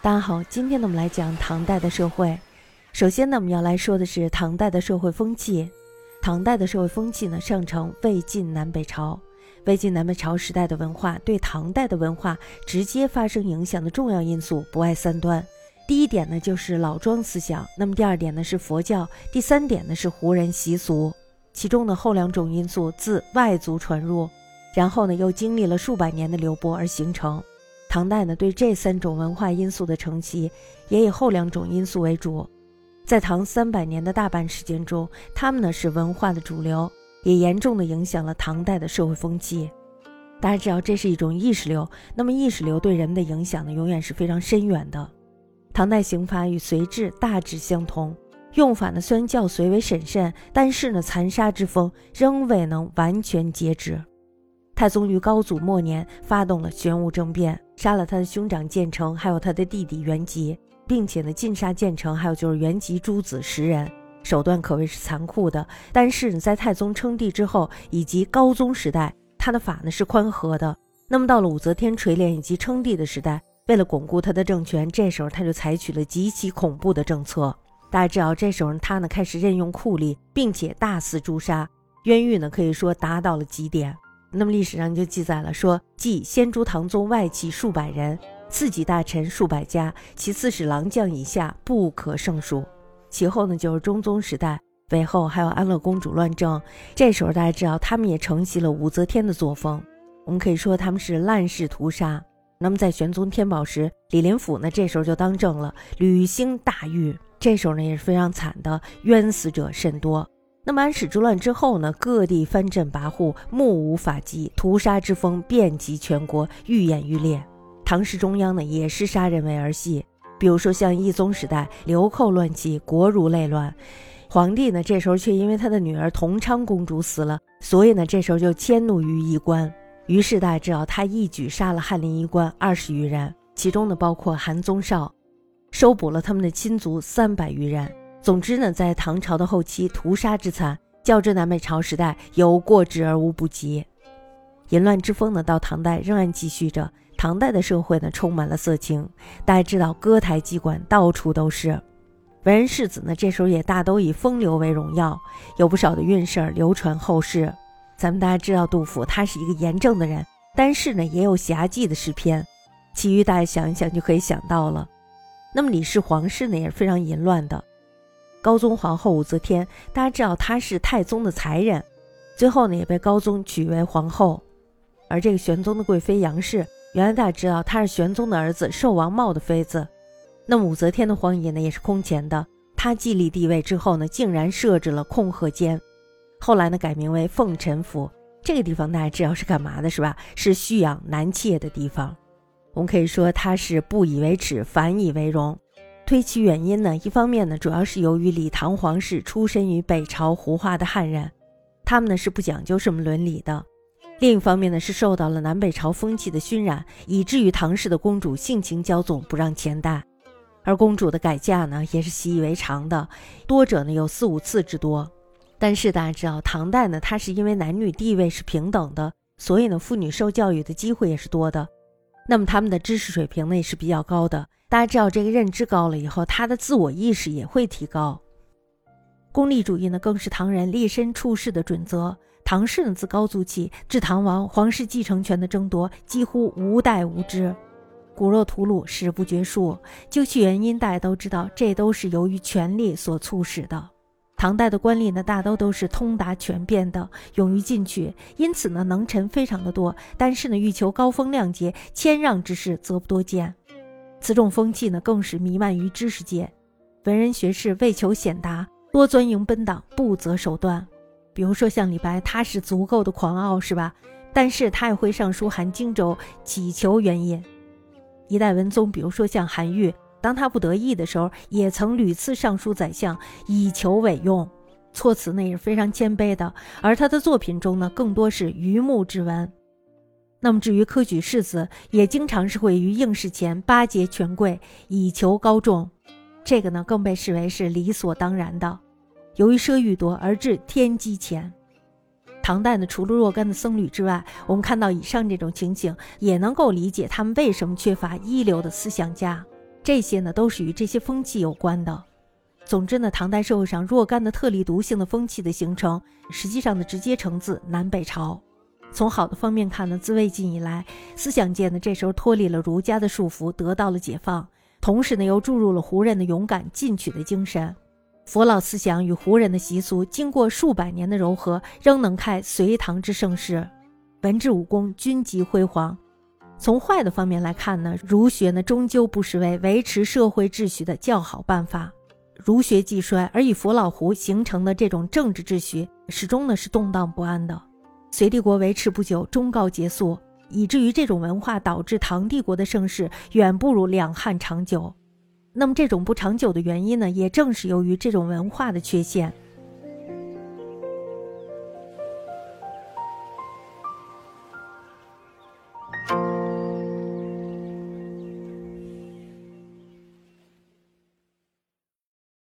大家好，今天呢，我们来讲唐代的社会。首先呢，我们要来说的是唐代的社会风气。唐代的社会风气呢，上承魏晋南北朝。魏晋南北朝时代的文化对唐代的文化直接发生影响的重要因素不外三端。第一点呢，就是老庄思想；那么第二点呢，是佛教；第三点呢，是胡人习俗。其中的后两种因素自外族传入，然后呢，又经历了数百年的流播而形成。唐代呢，对这三种文化因素的承袭，也以后两种因素为主。在唐三百年的大半时间中，他们呢是文化的主流，也严重的影响了唐代的社会风气。大家知道，这是一种意识流，那么意识流对人们的影响呢，永远是非常深远的。唐代刑法与隋制大致相同，用法呢虽然较隋为审慎，但是呢残杀之风仍未能完全截止。太宗于高祖末年发动了玄武政变，杀了他的兄长建成，还有他的弟弟元吉，并且呢尽杀建成，还有就是元吉诸子十人，手段可谓是残酷的。但是呢在太宗称帝之后，以及高宗时代，他的法呢是宽和的。那么到了武则天垂帘以及称帝的时代，为了巩固他的政权，这时候他就采取了极其恐怖的政策。大家知道，这时候他呢开始任用酷吏，并且大肆诛杀，冤狱呢可以说达到了极点。那么历史上就记载了说，继先诛唐宗外戚数百人，次级大臣数百家，其次是郎将以下不可胜数。其后呢，就是中宗时代，韦后还有安乐公主乱政。这时候大家知道，他们也承袭了武则天的作风。我们可以说他们是滥世屠杀。那么在玄宗天宝时，李林甫呢这时候就当政了，屡兴大狱。这时候呢也是非常惨的，冤死者甚多。那么安史之乱之后呢，各地藩镇跋扈，目无法纪，屠杀之风遍及全国，愈演愈烈。唐室中央呢，也是杀人为儿戏。比如说像懿宗时代，流寇乱起，国如内乱。皇帝呢，这时候却因为他的女儿同昌公主死了，所以呢，这时候就迁怒于衣冠。于是大家知道，他一举杀了翰林衣冠二十余人，其中呢，包括韩宗绍，收捕了他们的亲族三百余人。总之呢，在唐朝的后期，屠杀之惨，较之南北朝时代有过之而无不及。淫乱之风呢，到唐代仍然继续着。唐代的社会呢，充满了色情，大家知道，歌台妓馆到处都是。文人士子呢，这时候也大都以风流为荣耀，有不少的韵事儿流传后世。咱们大家知道，杜甫他是一个严正的人，但是呢，也有侠妓的诗篇。其余大家想一想就可以想到了。那么李氏皇室呢，也是非常淫乱的。高宗皇后武则天，大家知道她是太宗的才人，最后呢也被高宗娶为皇后。而这个玄宗的贵妃杨氏，原来大家知道她是玄宗的儿子寿王茂的妃子。那武则天的荒野呢也是空前的，她继立帝位之后呢，竟然设置了控鹤监，后来呢改名为凤宸府。这个地方大家知道是干嘛的，是吧？是蓄养男妾的地方。我们可以说她是不以为耻，反以为荣。推其原因呢，一方面呢，主要是由于李唐皇室出身于北朝胡化的汉人，他们呢是不讲究什么伦理的；另一方面呢，是受到了南北朝风气的熏染，以至于唐氏的公主性情骄纵，不让钱带，而公主的改嫁呢，也是习以为常的，多者呢有四五次之多。但是大家知道，唐代呢，它是因为男女地位是平等的，所以呢，妇女受教育的机会也是多的，那么他们的知识水平呢也是比较高的。大家知道，这个认知高了以后，他的自我意识也会提高。功利主义呢，更是唐人立身处世的准则。唐氏呢，自高祖起至唐王，皇室继承权的争夺几乎无代无之，骨肉屠戮，史不绝数。究其原因，大家都知道，这都是由于权力所促使的。唐代的官吏呢，大都都是通达权变的，勇于进取，因此呢，能臣非常的多。但是呢，欲求高风亮节、谦让之事，则不多见。此种风气呢，更是弥漫于知识界，文人学士为求显达，多钻营奔党，不择手段。比如说像李白，他是足够的狂傲，是吧？但是他也会上书函荆州，乞求援引。一代文宗，比如说像韩愈，当他不得意的时候，也曾屡次上书宰相，以求委用。措辞呢也是非常谦卑的，而他的作品中呢，更多是愚目之文。那么至于科举士子，也经常是会于应试前巴结权贵，以求高中，这个呢更被视为是理所当然的。由于奢欲多而致天机前。唐代呢，除了若干的僧侣之外，我们看到以上这种情形，也能够理解他们为什么缺乏一流的思想家。这些呢都是与这些风气有关的。总之呢，唐代社会上若干的特立独行的风气的形成，实际上呢直接承自南北朝。从好的方面看呢，自魏晋以来，思想界呢这时候脱离了儒家的束缚，得到了解放，同时呢又注入了胡人的勇敢进取的精神。佛老思想与胡人的习俗经过数百年的糅合，仍能开隋唐之盛世，文治武功均极辉煌。从坏的方面来看呢，儒学呢终究不失为维持社会秩序的较好办法。儒学既衰，而以佛老胡形成的这种政治秩序，始终呢是动荡不安的。隋帝国维持不久，终告结束，以至于这种文化导致唐帝国的盛世远不如两汉长久。那么这种不长久的原因呢，也正是由于这种文化的缺陷。